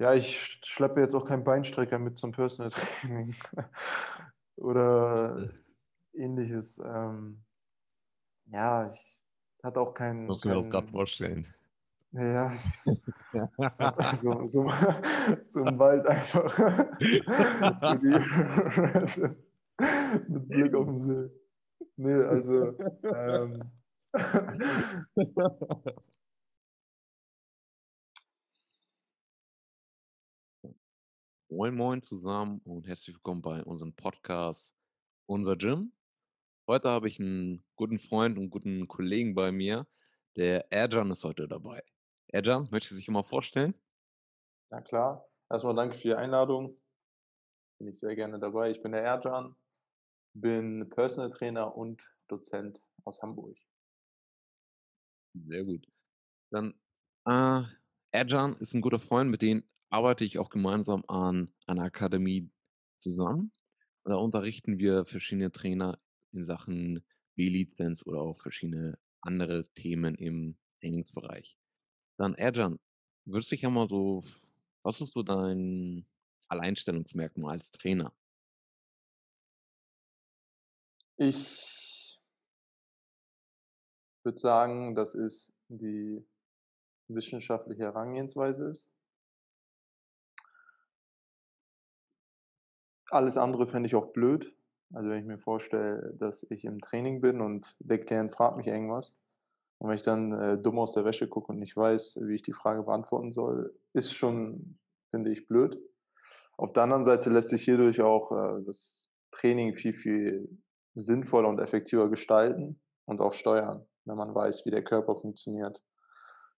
Ja, ich schleppe jetzt auch keinen Beinstrecker mit zum Personal Training oder ähnliches. Ähm, ja, ich hatte auch keinen. Muss mir das gerade vorstellen. Ja, so, so, so im Wald einfach. mit Blick auf den See. Nee, also. Ähm, Moin Moin zusammen und herzlich willkommen bei unserem Podcast Unser Gym. Heute habe ich einen guten Freund und guten Kollegen bei mir. Der Erjan ist heute dabei. Erjan, möchtest du dich mal vorstellen? Na klar. Erstmal danke für die Einladung. Bin ich sehr gerne dabei. Ich bin der Erjan, bin Personal Trainer und Dozent aus Hamburg. Sehr gut. Dann, äh, Erjan ist ein guter Freund, mit dem arbeite ich auch gemeinsam an einer Akademie zusammen. Da unterrichten wir verschiedene Trainer in Sachen B-Lizenz oder auch verschiedene andere Themen im Trainingsbereich. Dann Erjan, würdest dich ja so, was ist so dein Alleinstellungsmerkmal als Trainer? Ich würde sagen, dass es die wissenschaftliche Herangehensweise ist. Alles andere fände ich auch blöd. Also wenn ich mir vorstelle, dass ich im Training bin und der Klient fragt mich irgendwas und wenn ich dann äh, dumm aus der Wäsche gucke und nicht weiß, wie ich die Frage beantworten soll, ist schon, finde ich, blöd. Auf der anderen Seite lässt sich hierdurch auch äh, das Training viel, viel sinnvoller und effektiver gestalten und auch steuern, wenn man weiß, wie der Körper funktioniert,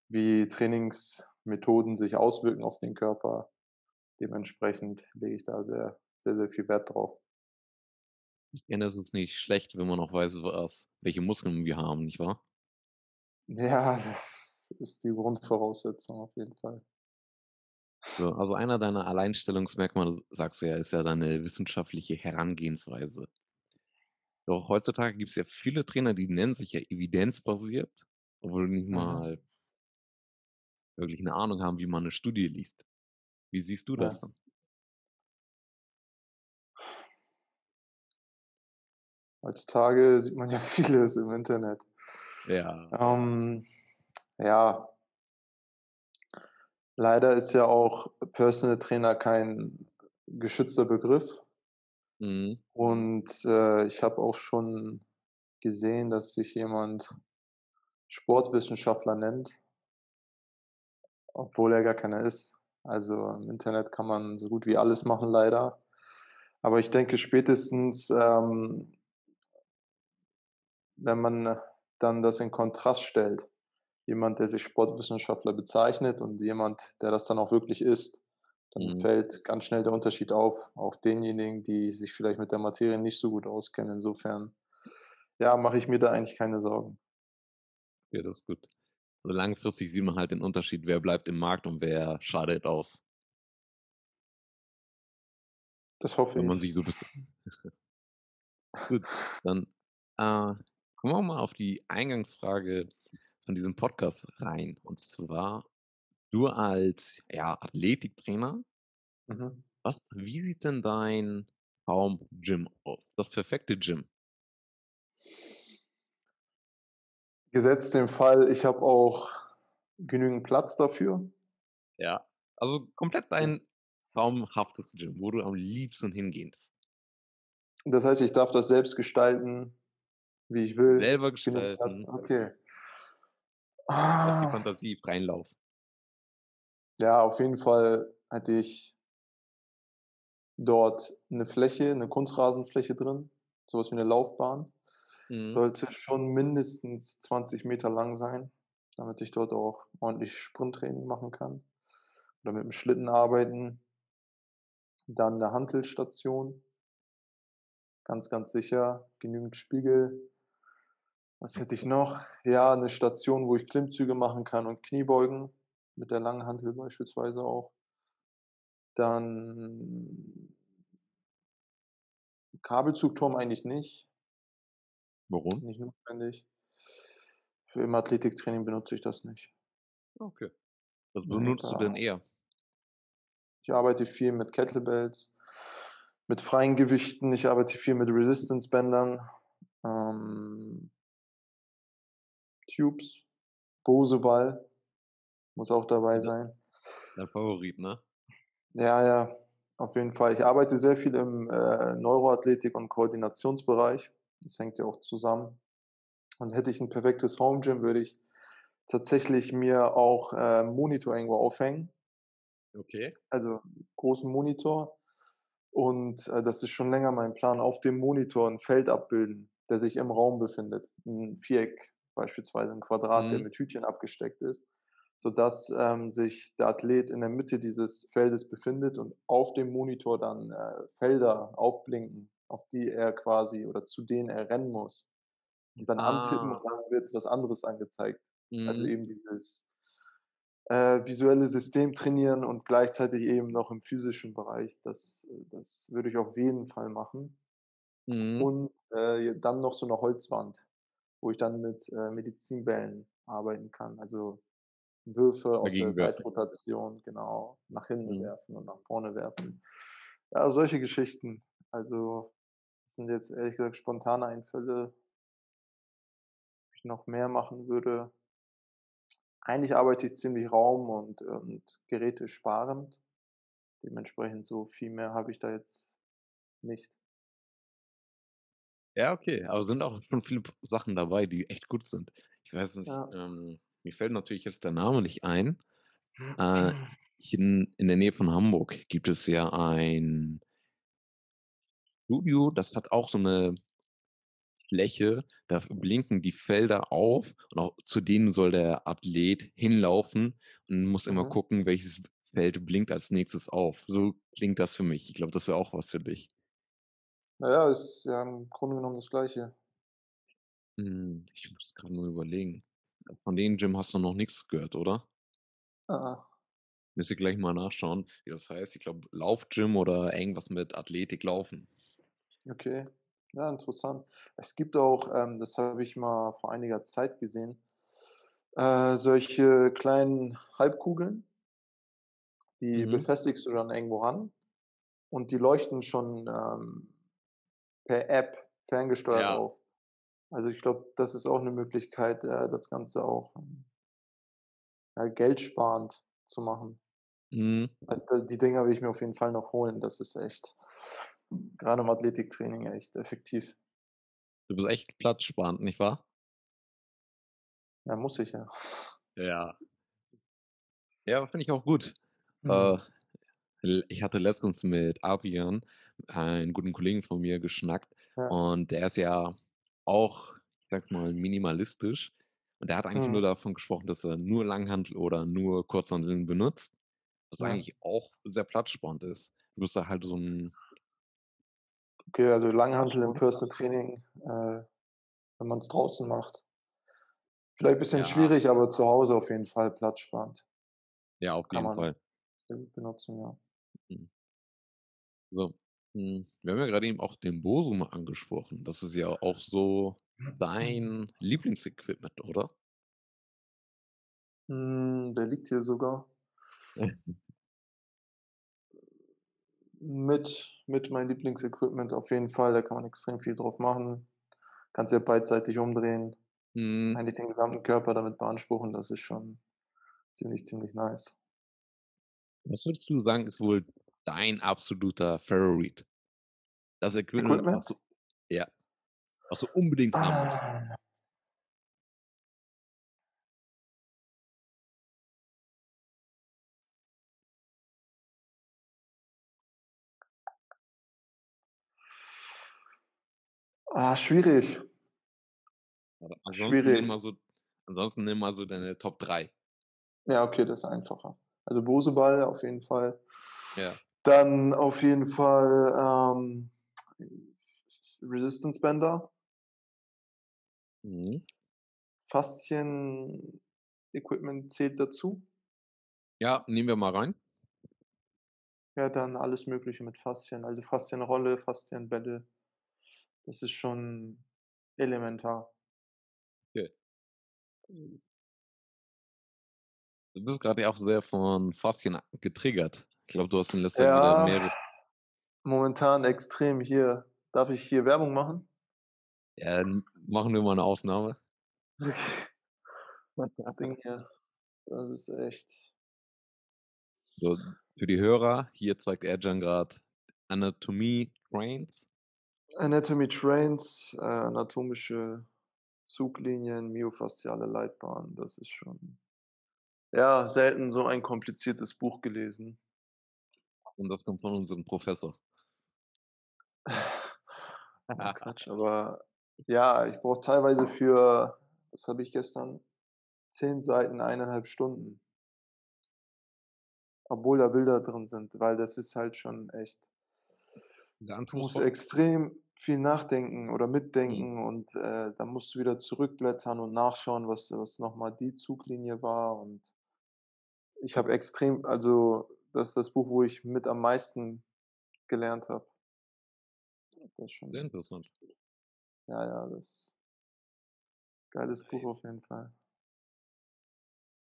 wie Trainingsmethoden sich auswirken auf den Körper. Dementsprechend lege ich da sehr sehr, sehr viel Wert drauf. Ich kenne es ist nicht schlecht, wenn man noch weiß, was, welche Muskeln wir haben, nicht wahr? Ja, das ist die Grundvoraussetzung auf jeden Fall. So, also einer deiner Alleinstellungsmerkmale, sagst du ja, ist ja deine wissenschaftliche Herangehensweise. Doch heutzutage gibt es ja viele Trainer, die nennen sich ja evidenzbasiert, obwohl nicht mhm. mal wirklich eine Ahnung haben, wie man eine Studie liest. Wie siehst du das ja. dann? Heutzutage sieht man ja vieles im Internet. Ja. Ähm, ja. Leider ist ja auch Personal Trainer kein geschützter Begriff. Mhm. Und äh, ich habe auch schon gesehen, dass sich jemand Sportwissenschaftler nennt, obwohl er gar keiner ist. Also im Internet kann man so gut wie alles machen, leider. Aber ich denke, spätestens ähm, wenn man dann das in Kontrast stellt, jemand, der sich Sportwissenschaftler bezeichnet und jemand, der das dann auch wirklich ist, dann mhm. fällt ganz schnell der Unterschied auf, auch denjenigen, die sich vielleicht mit der Materie nicht so gut auskennen. Insofern, ja, mache ich mir da eigentlich keine Sorgen. Ja, das ist gut. Also langfristig sieht man halt den Unterschied, wer bleibt im Markt und wer schadet aus. Das hoffe Wenn ich. man sich so ein bisschen. gut, dann äh, Kommen wir mal auf die Eingangsfrage von diesem Podcast rein. Und zwar, du als ja, Athletiktrainer, mhm. was, wie sieht denn dein Traum-Gym aus? Das perfekte Gym? Gesetzt den Fall, ich habe auch genügend Platz dafür. Ja, also komplett dein traumhaftes Gym, wo du am liebsten hingehst. Das heißt, ich darf das selbst gestalten, wie ich will. Selber gestalten. Okay. Lass die ah. Fantasie freien Lauf. Ja, auf jeden Fall hatte ich dort eine Fläche, eine Kunstrasenfläche drin, sowas wie eine Laufbahn. Mhm. Sollte schon mindestens 20 Meter lang sein, damit ich dort auch ordentlich Sprinttraining machen kann. Oder mit dem Schlitten arbeiten. Dann eine Hantelstation. Ganz, ganz sicher. Genügend Spiegel, was hätte ich noch? Ja, eine Station, wo ich Klimmzüge machen kann und Kniebeugen. Mit der langen Hantel beispielsweise auch. Dann Kabelzugturm eigentlich nicht. Warum? Nicht notwendig. Für im Athletiktraining benutze ich das nicht. Okay. Was benutzt ja, du denn eher? Ich arbeite viel mit Kettlebells, mit freien Gewichten, ich arbeite viel mit Resistance-Bändern, ähm Tubes, Bose-Ball muss auch dabei sein. Dein Favorit, ne? Ja, ja, auf jeden Fall. Ich arbeite sehr viel im, äh, Neuroathletik und Koordinationsbereich. Das hängt ja auch zusammen. Und hätte ich 'n perfektes Home Gym, würde ich tatsächlich mir auch, äh, Monitor irgendwo aufhängen. Okay. Also, großen Monitor. Und, äh, das ist schon länger mein Plan, auf dem Monitor 'n Feld abbilden, der sich im Raum befindet. 'N Viereck beispielsweise, 'n Quadrat, der Mhm. mit Hütchen abgesteckt ist, sodass, ähm, sich der Athlet in der Mitte dieses Feldes befindet und auf dem Monitor dann, äh, Felder aufblinken, auf die er quasi oder zu denen er rennen muss. Und dann antippen Ah. und dann wird was anderes angezeigt. Also, Mhm. eben dieses, äh, visuelle System trainieren und gleichzeitig eben noch im physischen Bereich. Das äh, das würde ich auf jeden Fall machen. Mhm. Und, äh, dann noch so 'ne Holzwand, wo ich dann mit, äh, Medizinbällen arbeiten kann. Also, Würfe aus der. Seitrotation, genau, nach hinten Mhm. werfen und nach vorne werfen. Ja, solche Geschichten. Also, das sind jetzt ehrlich gesagt spontane Einfälle. Ob ich noch mehr machen würde? Eigentlich arbeite ich ziemlich raum und und gerätesparend. Dementsprechend so viel mehr habe ich da jetzt nicht. Ja, okay, aber sind auch schon viele Sachen dabei, die echt gut sind. Ich weiß nicht, Ja. ähm, mir fällt natürlich jetzt der Name nicht ein. Äh, hier in in der Nähe von Hamburg gibt es ja ein Studio, das hat auch so 'ne Fläche, da blinken die Felder auf und auch zu denen soll der Athlet hinlaufen und muss immer Mhm. gucken, welches Feld blinkt als Nächstes auf. So klingt das für mich. Ich glaube, das wäre auch was für dich. Na ja, ist ja im Grunde genommen das Gleiche. Hm, ich muss grad nur überlegen. Von dem Gym hast du noch nix gehört, oder? Ah. Müsste gleich mal nachschauen, wie das heißt. Ich glaube, Lauf-Gym oder irgendwas mit Athletik, Laufen. Okay, ja, interessant. Es gibt auch, ähm, das habe ich mal vor einiger Zeit gesehen, äh, solche kleinen Halbkugeln die Mhm. befestigst du dann irgendwo ran und die leuchten schon, ähm, per App ferngesteuert Ja. auf. Also, ich glaube, das ist auch 'ne Möglichkeit, äh, das Ganze auch, hm ja, geldsparend zu machen. Mhm. Äh, die Dinger will ich mir auf jeden Fall noch holen. Das ist echt grade im Athletiktraining echt effektiv. Du bist echt platzsparend, nicht wahr? Ja, muss ich ja. Ja. Ja, finde ich auch gut. Mhm. Äh, ich hatte letztens mit Adrian, einen guten Kollegen von mir, geschnackt Ja. und der ist ja auch, ich sage mal, minimalistisch und der hat eigentlich nur Mhm. davon gesprochen, dass er nur Langhantel oder nur Kurzhanteln benutzt, was Ja. eigentlich auch sehr platzsparend ist. Du bist da halt so 'n Okay, also Ja, Langhantel im. Personal Training, äh, wenn man's draußen macht. Vielleicht bisschen Ja. schwierig, aber zu Hause auf jeden Fall platzsparend. Ja, auf Kann jeden man Fall. benutzen, ja. Mhm. So, hm, wir haben ja grade eben auch den Bosu mal angesprochen. Das ist ja auch so dein Lieblingsequipment, oder? Hm, der liegt hier sogar. Mit mit mein Lieblingsequipment auf jeden Fall, da kann man extrem viel drauf machen. Kannst ja beidseitig umdrehen, Mhm. eigentlich den gesamten Körper damit beanspruchen, das ist schon ziemlich, ziemlich nice. Was würdest du sagen, ist wohl dein absoluter Favorit? Das Equipment, was du ja, was du unbedingt haben musst? Ah. Ah, schwierig. Aber ansonsten nimm Schwierig. mal so ansonsten nimm mal so deine Top 3. Ja, okay, das ist einfacher. Also, Bose-Ball auf jeden Fall. Ja. Dann auf jeden Fall, ähm, Resistance-Bänder. Mhm. Faszien-Equipment zählt dazu. Ja, nehmen wir mal rein. Ja, dann alles Mögliche mit Faszien, also Faszienrolle, Faszienbälle. Das ist schon elementar. Okay. Du bist grade ja auch sehr von Faszien a getriggert. glaube, du hast in letzter Zeit wieder Ja, mehrere momentan extrem hier. Darf ich hier Werbung machen? Ja, machen wir mal 'ne Ausnahme. Das Ding hier, das ist echt So, für die Hörer, hier zeigt Ercan grad Anatomie Trains. Anatomy Trains, äh, anatomische Zuglinien, myofasziale Leitbahn. Das ist schon ja, selten so ein kompliziertes Buch gelesen. Und das kommt von unserem Professor. Ja, Quatsch, aber ja, ich brauche teilweise für was habe ich gestern? 10 Seiten 1,5 Stunden. Obwohl da Bilder drin sind, weil das ist halt schon echt Der du musst extrem viel nachdenken oder Mhm. mitdenken und, äh, dann musst du wieder zurückblättern und nachschauen, was was noch mal die Zuglinie war und ich habe extrem also, das ist das Buch, wo ich mit am meisten gelernt habe. Das ist Sehr schon interessant. ja, ja, das geiles Buch auf jeden Fall.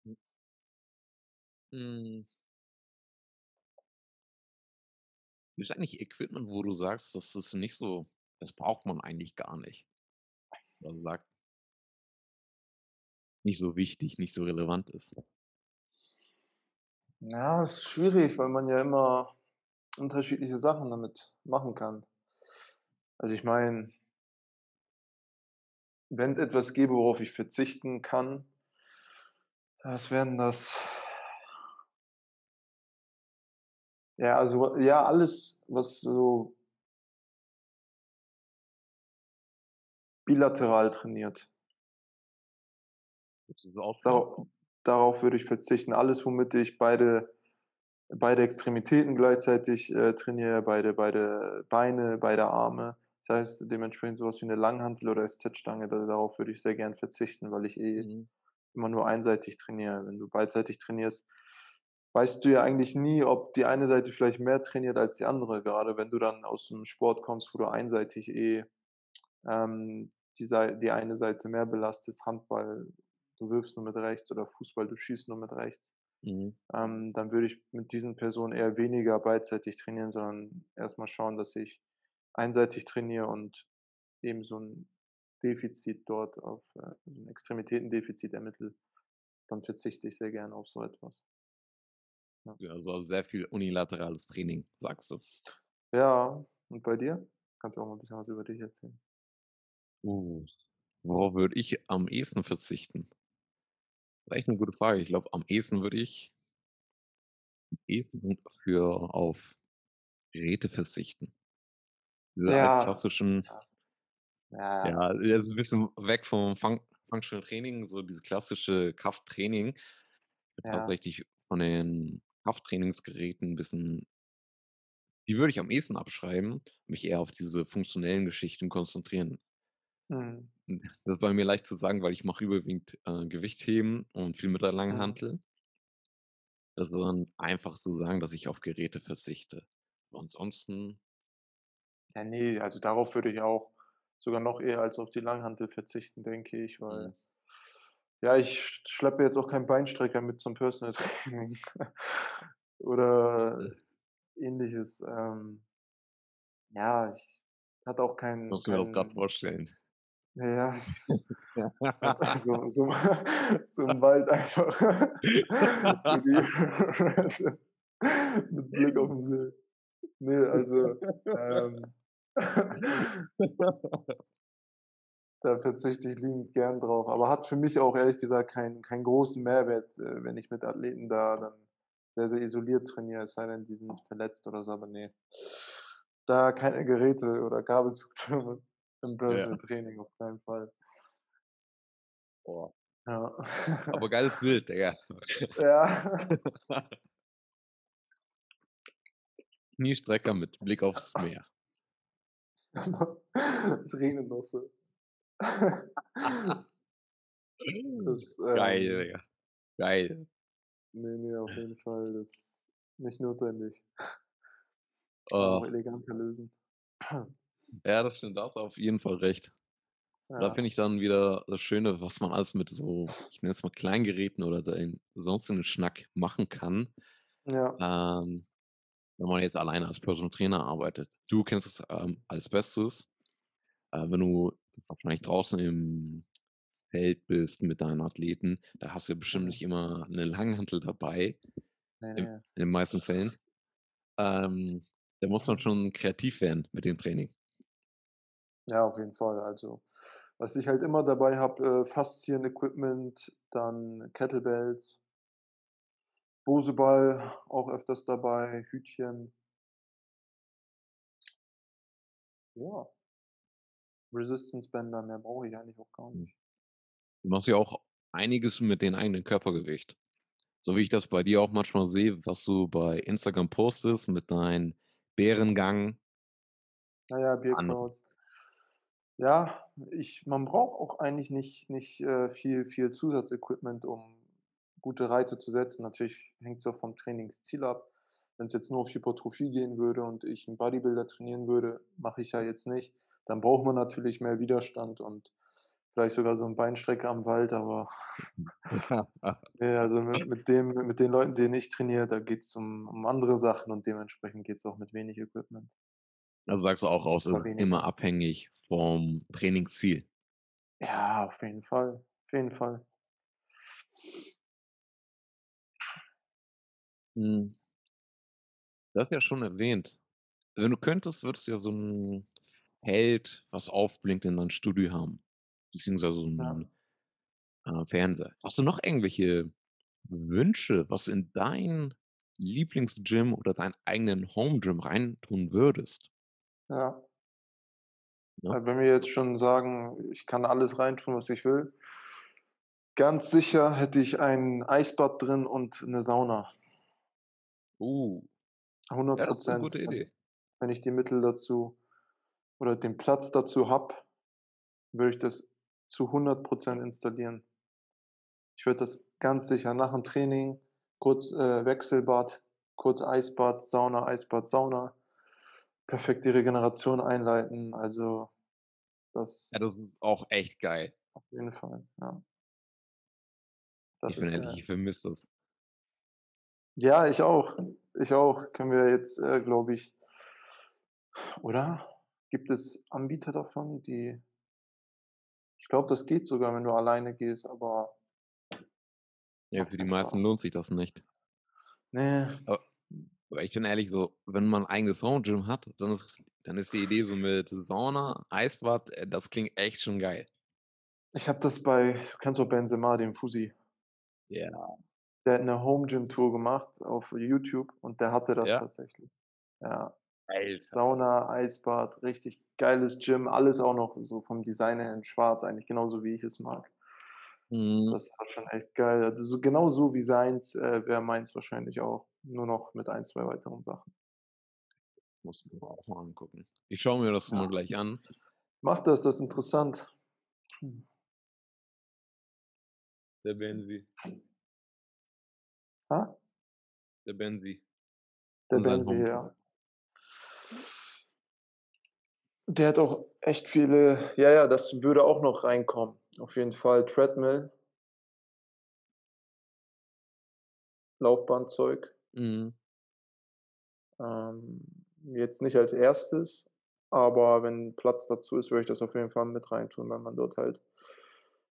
Hm. Hm. Gibt's eigentlich Equipment, wo du sagst, das ist nicht so das braucht man eigentlich gar nicht? Also sagt nicht so wichtig, nicht so relevant ist? Ja, ist schwierig, weil man ja immer unterschiedliche Sachen damit machen kann. Also, ich meine wenn's etwas gäbe, worauf ich verzichten kann, was wäre 'n das? Ja, also ja, alles, was so bilateral trainiert. Willst du so ausführen? Darau darauf würde ich verzichten. Alles, womit ich beide beide Extremitäten gleichzeitig, äh, trainiere, beide beide Beine, beide Arme. Das heißt dementsprechend so was wie 'ne Langhantel oder SZ-Stange, da darauf würde ich sehr gern verzichten, weil ich eh Mhm. immer nur einseitig trainiere. Wenn du beidseitig trainierst, weißt du ja eigentlich nie, ob die eine Seite vielleicht mehr trainiert als die andere, gerade wenn du dann aus'm Sport kommst, wo du einseitig eh, ähm, die die eine Seite mehr belastest, Handball, du wirfst nur mit rechts oder Fußball, du schießt nur mit rechts. Mhm. Ähm, dann würde ich mit diesen Personen eher weniger beidseitig trainieren, sondern erst mal schauen, dass ich einseitig trainiere und eben so 'n Defizit dort auf äh, so 'n Extremitätendefizit ermittle. Dann verzichte ich sehr gerne auf so etwas. Ja. Also sehr viel unilaterales Training, sagst du? Ja, und bei dir? Kannst du auch mal 'n bisschen was über dich erzählen. Uh, worauf würde ich am ehesten verzichten? Echt 'ne gute Frage. Ich glaube, am ehesten würde ich am ehesten für auf Geräte verzichten. Diese Ja. altklassischen Ja. Ja, ja. ja, jetzt 'n bisschen weg vom Fun Functional Training, so diese klassische Krafttraining. Ja. Tatsächlich von den Krafttrainingsgeräten 'n bisschen die würde ich am ehesten abschreiben, mich eher auf diese funktionellen Geschichten konzentrieren. Mhm. Hm, das ist bei mir leicht zu sagen, weil ich mache überwiegend, äh, Gewichtheben und viel mit der Mhm. Langhantel. Also, dann einfach so sagen, dass ich auf Geräte verzichte. Ansonsten Ja, ne, also darauf würde ich auch sogar noch eher als auf die Langhantel verzichten, denke ich, weil Mhm. ja, ich sch schleppe jetzt auch keinen Beinstrecker mit zum Personal Training oder Ähnliches. Ähm ja, ich hatte auch keinen Muss mir das keinen vorstellen. Ja, also so so im Wald einfach mit Blick auf 'n See. Ne, also, ähm da verzichte ich liebend gern drauf, aber hat für mich auch ehrlich gesagt keinen keinen großen Mehrwert, äh, wenn ich mit Athleten da dann sehr, sehr isoliert trainiere, es sei denn, die sind verletzt oder so, aber ne. Da keine Geräte oder Kabelzugtürme im Ja. Personal Training, auf keinen Fall. Boah. Ja. Aber geiles Bild, Digga. Ja. Kniestrecker mit Blick aufs Meer. Es regnet noch so. Das, Geil, ähm Digga. Geil. Ne, ne, auf jeden Fall, das nicht notwendig. Oh. auch eleganter lösen. Ja, das stimmt, da hast du auf jeden Fall recht. Da Ja. finde ich dann wieder das Schöne, was man alles mit so, ich nenne es mal Kleingeräten oder sonstigen Schnack machen kann. Ja. Ähm wenn man jetzt alleine als Personal Trainer arbeitet. Du kennst es ähm, als Bestes, äh, wenn du wahrscheinlich draußen im Feld bist mit deinen Athleten, da hast du ja bestimmt Mhm. nicht immer eine Langhantel dabei, im, ne. in den meisten Fällen. Ähm, da muss man schon kreativ werden mit dem Training. Ja, auf jeden Fall. Also, was ich halt immer dabei habe, äh, Faszien-Equipment, dann Kettlebells, Boseball auch öfters dabei, Hütchen. Ja. Resistance-Bänder, mehr brauche ich eigentlich auch gar Hm. nicht. Du machst ja auch einiges mit dem eigenen Körpergewicht. So wie ich das bei dir auch manchmal sehe, was du bei Instagram postest mit deinem Bärengang. Ja, ja, Bear Andere. Crowds. Ja, ich man braucht auch eigentlich nicht nicht, äh, viel viel Zusatzequipment, um gute Reize zu setzen. Natürlich hängt's auch vom Trainingsziel ab. Wenn's jetzt nur auf Hypertrophie gehen würde und ich 'n Bodybuilder trainieren würde, mache ich ja jetzt nicht, dann braucht man natürlich mehr Widerstand und vielleicht sogar so 'n Beinstrecker am Wald, aber ne, also mit mit dem mit den Leuten, denen ich trainiere, da geht's um um andere Sachen und dementsprechend geht's auch mit wenig Equipment. Also sagst du auch raus, es ist immer abhängig vom Trainingsziel. Ja, auf jeden Fall, auf jeden Fall. Hm. Du hast ja schon erwähnt, wenn du könntest, würdest du ja so 'n Feld, was aufblinkt in dein Studio haben, beziehungsweise so Ja. 'n, äh, Fernseher. Hast du noch irgendwelche Wünsche, was in dein Lieblings-Gym oder deinen eigenen Home-Gym reintun würdest? Ja. Ja. Äh, wenn wir jetzt schon sagen, ich kann alles reintun, was ich will ganz sicher hätte ich ein Eisbad drin und 'ne Sauna. Uh. hundert Ja, das ist 'ne Prozent. gute Also, Idee. wenn ich die Mittel dazu oder den Platz dazu habe, würde ich das zu 100 % installieren. Ich würde das ganz sicher nach dem Training kurz, äh, Wechselbad, kurz Eisbad, Sauna, Eisbad, Sauna, perfekte Regeneration einleiten. Also, Ja, das das ist auch echt geil. auf jeden Fall, ja. Ich Das bin ist ehrlich, geil. ich vermisse das. Ja, ich auch. Ich auch. Können wir jetzt, äh, glaube ich oder? Gibt es Anbieter davon, die ich glaube, das geht sogar, wenn du alleine gehst, aber Ja, für die meisten Spaß. lohnt sich das nicht. Ne. A aber ich bin ehrlich, so, wenn man 'n eigenes Home-Gym hat, dann ist dann ist die Idee so mit Sauna, Eisbad, äh, das klingt echt schon geil. Ich habe das bei du kennst doch Benzema, den Fuzzy. Ja. Der hat 'ne Home-Gym-Tour gemacht auf YouTube und der hatte das Ja? tatsächlich. Ja. Alter. Sauna, Eisbad, richtig geiles Gym, alles auch noch so vom Design her in schwarz, eigentlich genauso wie ich es mag. Mhm. Das war schon echt geil. Also, so genau so wie seins, äh, wäre meins wahrscheinlich auch, nur noch mit 1, 2 weiteren Sachen. Muss ich mir auch mal angucken. Ich schaue mir das mal Ja. gleich an. Mach das, das ist interessant. Hm. Der Benzi. Ha? Der Benzi. Der Benzi, ja. Der hat auch echt viele ja, ja, das würde auch noch reinkommen. Auf jeden Fall Treadmill. Laufbahnzeug. Mhm. Ähm, jetzt nicht als 1., aber wenn Platz dazu ist, würde ich das auf jeden Fall mit reintun, weil man dort halt,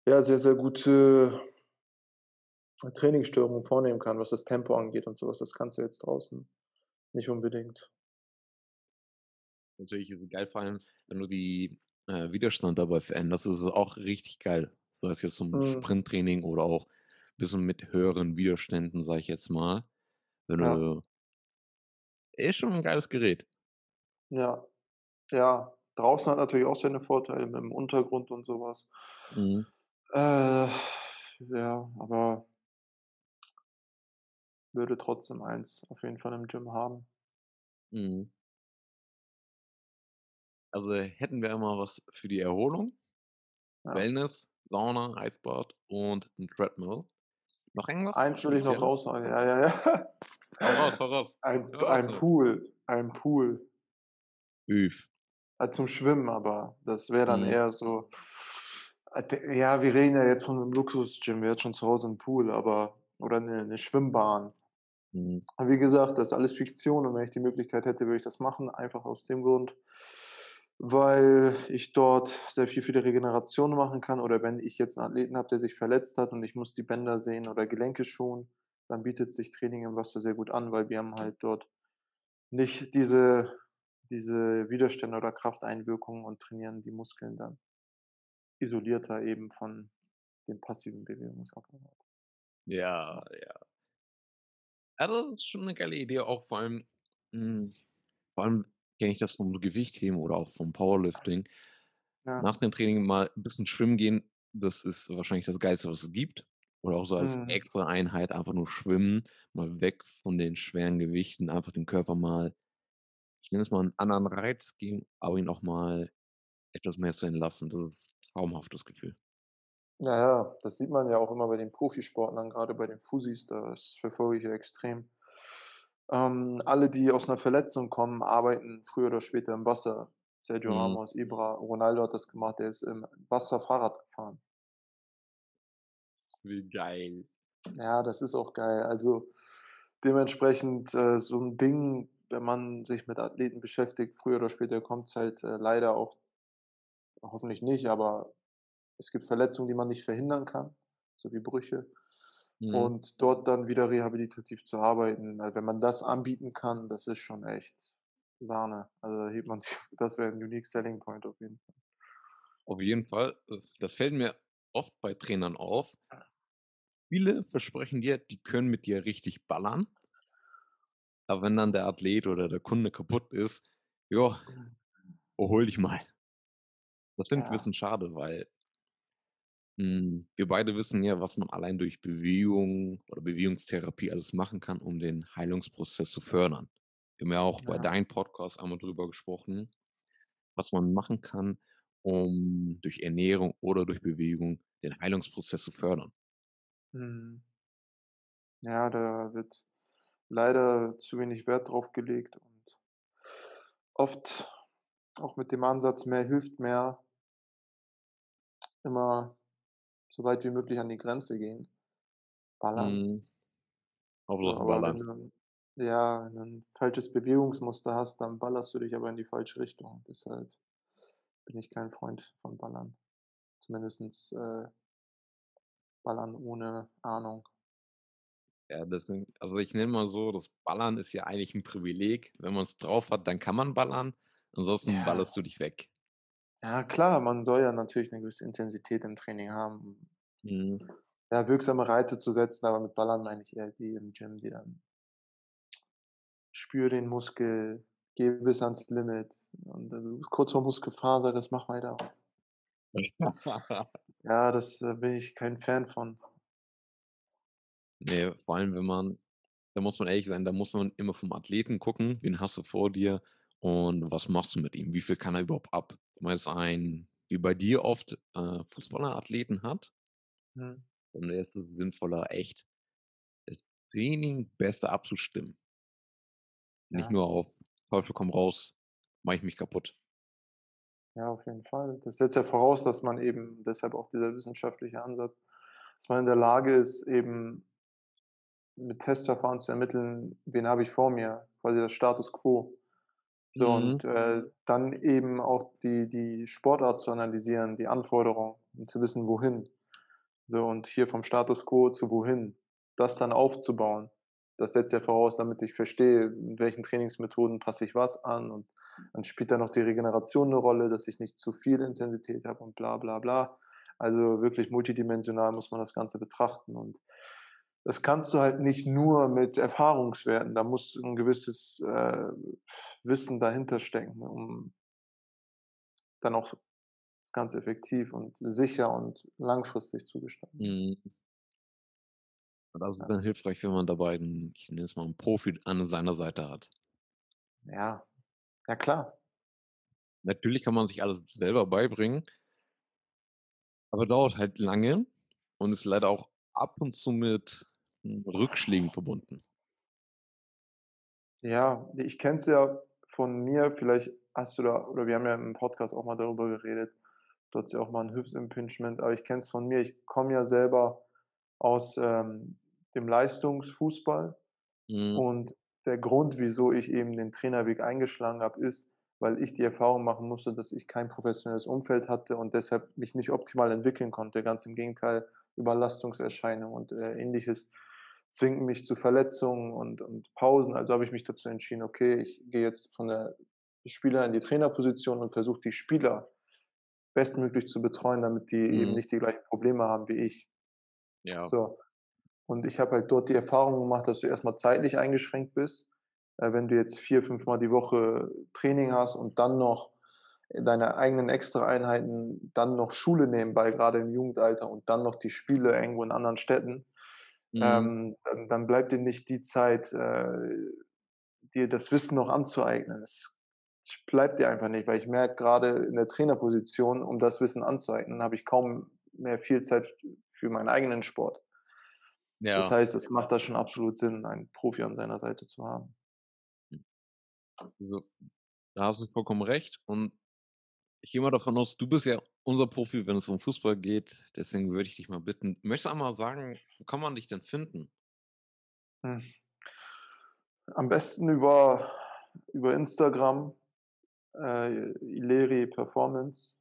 ja, sehr, sehr gute Trainingssteuerung vornehmen kann, was das Tempo angeht und so was. Das kannst du jetzt draußen nicht unbedingt. Natürlich ist es geil, vor allem, wenn du die, äh, Widerstand dabei veränderst, ist es auch richtig geil. Sei es jetzt zum Mhm. Sprinttraining oder auch bisschen mit höheren Widerständen, sage ich jetzt mal. Wenn Ja. du ist schon 'n geiles Gerät. Ja. Ja, draußen hat natürlich auch seine Vorteile mit'm Untergrund und so was. Mhm. Äh, ja, aber würde trotzdem eins auf jeden Fall im Gym haben. Mhm. Also, hätten wir immer was für die Erholung, Ja. Wellness, Sauna, Eisbad und 'n Treadmill. Noch irgendwas Eins will ich noch raushauen. Ja, ja, ja. Hau raus, hau raus. Ein raus ein. Pool ein Pool. Üf. Halt zum Schwimmen, aber das wäre dann Mhm. eher so äh, ja, wir reden ja jetzt von 'nem Luxus-Gym. Wer hat schon zu Hause 'n Pool, aber oder 'ne 'ne Schwimmbahn. Mhm. Wie gesagt, das ist alles Fiktion und wenn ich die Möglichkeit hätte, würde ich das machen, einfach aus dem Grund, weil ich dort sehr viel für die Regeneration machen kann oder wenn ich jetzt 'n Athleten habe, der sich verletzt hat und ich muss die Bänder sehen oder Gelenke schonen, dann bietet sich Training im Wasser sehr gut an, weil wir haben halt dort nicht diese diese Widerstände oder Krafteinwirkungen und trainieren die Muskeln dann isolierter eben von dem passiven Bewegungsapparat. Ja, ja. Ja, das ist schon 'ne geile Idee, auch vor allem hm, vor allem kenne ich das vom Gewichtheben oder auch vom Powerlifting. Ja. Nach dem Training mal 'n bisschen schwimmen gehen, das ist wahrscheinlich das Geilste, was es gibt. Oder auch so als Mhm. extra Einheit einfach nur schwimmen, mal weg von den schweren Gewichten, einfach dem Körper mal ich nenne es mal 'n anderen Reiz geben, aber ihn auch mal etwas mehr zu entlasten. Das ist traumhaftes Gefühl. Ja, ja, das sieht man ja auch immer bei den Profisportlern, grade bei den Fussis, das verfolge ich ja extrem. Ähm, alle, die aus 'ner Verletzung kommen, arbeiten früher oder später im Wasser. Sergio Mhm. Ramos, Ibra, Ronaldo hat das gemacht, der ist im Wasser Fahrrad gefahren. Wie geil. Ja, das ist auch geil. Also, dementsprechend, äh, so 'n Ding, wenn man sich mit Athleten beschäftigt, früher oder später kommt's halt, äh, leider auch hoffentlich nicht, aber es gibt Verletzungen, die man nicht verhindern kann, so wie Brüche. Mhm. Und dort dann wieder rehabilitativ zu arbeiten, weil wenn man das anbieten kann, das ist schon echt Sahne. Also, da hebt man sich das wäre 'n unique selling point auf jeden Fall. Auf jeden Fall. Das fällt mir oft bei Trainern auf. Viele versprechen dir, die können mit dir richtig ballern. Aber wenn dann der Athlet oder der Kunde kaputt ist, ja, erhol dich mal. Das finde ich Ja. bisschen schade, weil wir beide wissen ja, was man allein durch Bewegung oder Bewegungstherapie alles machen kann, um den Heilungsprozess zu fördern. Wir haben ja auch bei Ja. deinem Podcast einmal drüber gesprochen, was man machen kann, um durch Ernährung oder durch Bewegung den Heilungsprozess zu fördern. Mhm. Ja, da wird leider zu wenig Wert drauf gelegt und oft auch mit dem Ansatz: „Mehr hilft mehr.“ Immer so weit wie möglich an die Grenze gehen. Ballern. Mhm. Hauptsache aber wenn ballern. du ja, wenn du 'n falsches Bewegungsmuster hast, dann ballerst du dich aber in die falsche Richtung. Deshalb bin ich kein Freund von Ballern. Zumindestens, äh Ballern ohne Ahnung. Ja, deswegen also, ich nenne mal so, das Ballern ist ja eigentlich 'n Privileg. Wenn man's drauf hat, dann kann man ballern, ansonsten Ja. ballerst du dich weg. Ja klar, man soll ja natürlich 'ne gewisse Intensität im Training haben. Mhm. Ja, wirksame Reize zu setzen, aber mit Ballern meine ich eher die im Gym, die dann spüre den Muskel, gehe bis ans Limit und bist kurz vor Muskelfaserriss, mach weiter. Ja, das, äh, bin ich kein Fan von. Ne, vor allem, wenn man da muss man ehrlich sein, da muss man immer vom Athleten gucken, wen hast du vor dir und was machst du mit ihm? Wie viel kann er überhaupt ab? Man jetzt einen, wie bei dir oft, äh, Fußballer-Athleten hat Mhm. dann ist es sinnvoller, echt das Training besser abzustimmen. Nicht Ja. nur auf Teufel komm raus, mache ich mich kaputt. Ja, auf jeden Fall. Das setzt ja voraus, dass man eben deshalb auch dieser wissenschaftliche Ansatz dass man in der Lage ist, eben mit Testverfahren zu ermitteln, wen habe ich vor mir, quasi das Status quo. So Mhm. und, äh, dann eben auch die die Sportart zu analysieren, die Anforderungen, um zu wissen, wohin. So und hier vom Status quo zu wohin, das dann aufzubauen. Das setzt ja voraus, damit ich verstehe, mit welchen Trainingsmethoden passe ich was an und dann spielt da noch die Regeneration 'ne Rolle, dass ich nicht zu viel Intensität habe und bla bla bla. Also, wirklich multidimensional muss man das Ganze betrachten und das kannst du halt nicht nur mit Erfahrungswerten, da muss 'n gewisses, äh, Wissen dahinter stecken, um dann auch das Ganze effektiv und sicher und langfristig zu gestalten. Mhm. Und das ist Ja. dann hilfreich, wenn man dabei 'n ich nenne es mal 'n Profi an seiner Seite hat. Ja, ja klar. Natürlich kann man sich alles selber beibringen aber dauert halt lange und ist leider auch ab und zu mit, hm, Rückschlägen verbunden. Ja, ich kenne es ja von mir, vielleicht hast du da oder wir haben ja im Podcast auch mal darüber geredet, du hattest ja auch mal 'n Hüft-Impingement, aber ich kenne es von mir. Ich komme ja selber aus, ähm, dem Leistungsfußball Mhm. Und der Grund, wieso ich eben den Trainerweg eingeschlagen habe, ist, weil ich die Erfahrung machen musste, dass ich kein professionelles Umfeld hatte und deshalb mich nicht optimal entwickeln konnte. Ganz im Gegenteil, Überlastungserscheinungen und äh, ähnliches zwingen mich zu Verletzungen und, und Pausen. Also habe ich mich dazu entschieden, okay, ich gehe jetzt von der Spieler in die Trainerposition und versuche die Spieler bestmöglich zu betreuen, damit die mhm. eben nicht die gleichen Probleme haben wie ich. Ja. So. Und ich habe halt dort die Erfahrung gemacht, dass du erstmal zeitlich eingeschränkt bist. Äh, wenn du jetzt vier, fünf Mal die Woche Training hast und dann noch deine eigenen Extra-Einheiten, dann noch Schule nebenbei, gerade im Jugendalter und dann noch die Spiele irgendwo in anderen Städten, mhm. ähm, dann, dann, bleibt dir nicht die Zeit, äh, dir das Wissen noch anzueignen. Es bleibt dir einfach nicht, weil ich merke gerade in der Trainerposition, um das Wissen anzueignen, habe ich kaum mehr viel Zeit für meinen eigenen Sport. Ja. Das heißt, es macht da schon absolut Sinn, einen Profi an seiner Seite zu haben. Also, da hast du vollkommen recht. Und ich gehe mal davon aus, du bist ja unser Profi, wenn es um Fußball geht. Deswegen würde ich dich mal bitten, möchtest du einmal sagen, wo kann man dich denn finden? Hm. Am besten über, über Instagram, äh, Ileri Performance,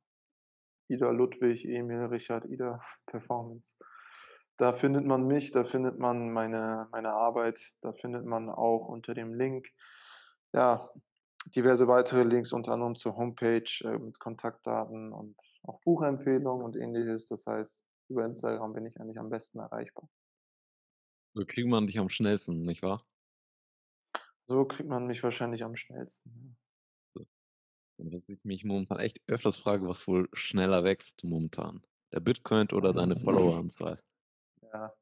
Ida Ludwig, Emil, Richard, Ida Performance. Da findet man mich, da findet man meine, meine Arbeit, da findet man auch unter dem Link ja, diverse weitere Links, unter anderem zur Homepage äh, mit Kontaktdaten und auch Buchempfehlungen und ähnliches. Das heißt, über Instagram bin ich eigentlich am besten erreichbar. So kriegt man dich am schnellsten, nicht wahr? So kriegt man mich wahrscheinlich am schnellsten. So. Was ich mich momentan echt öfters frage, was wohl schneller wächst momentan. Der Bitcoin oder deine Followeranzahl? Ja.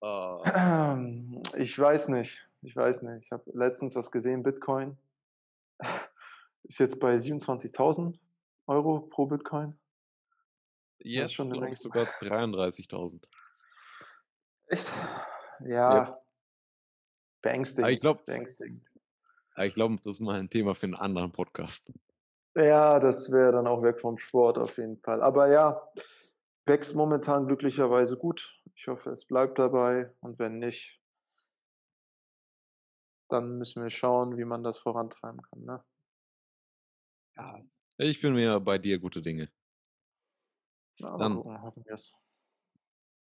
Oh. Ich weiß nicht. Ich weiß nicht. Ich habe letztens was gesehen, Bitcoin ist jetzt bei 27.000 Euro pro Bitcoin. Jetzt schon glaube ich sogar 33.000. Echt? Ja. ja. Beängstigend. ich glaube, ich glaube, das ist mal ein Thema für einen anderen Podcast. Ja, das wäre dann auch weg vom Sport auf jeden Fall. Aber ja, wächst momentan glücklicherweise gut. Ich hoffe, es bleibt dabei und wenn nicht, dann müssen wir schauen, wie man das vorantreiben kann. Ne? Ja, ich bin mir bei dir gute Dinge. Ja, dann hoffen wir es.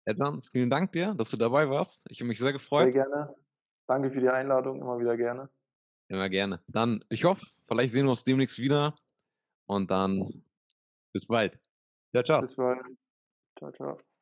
Edwan, vielen Dank dir, dass du dabei warst. Ich habe mich sehr gefreut. Sehr gerne. Danke für die Einladung, immer wieder gerne. Immer gerne. Dann, ich hoffe, vielleicht sehen wir uns demnächst wieder und dann bis bald. Ciao, ciao. Bis bald. Ciao, ciao.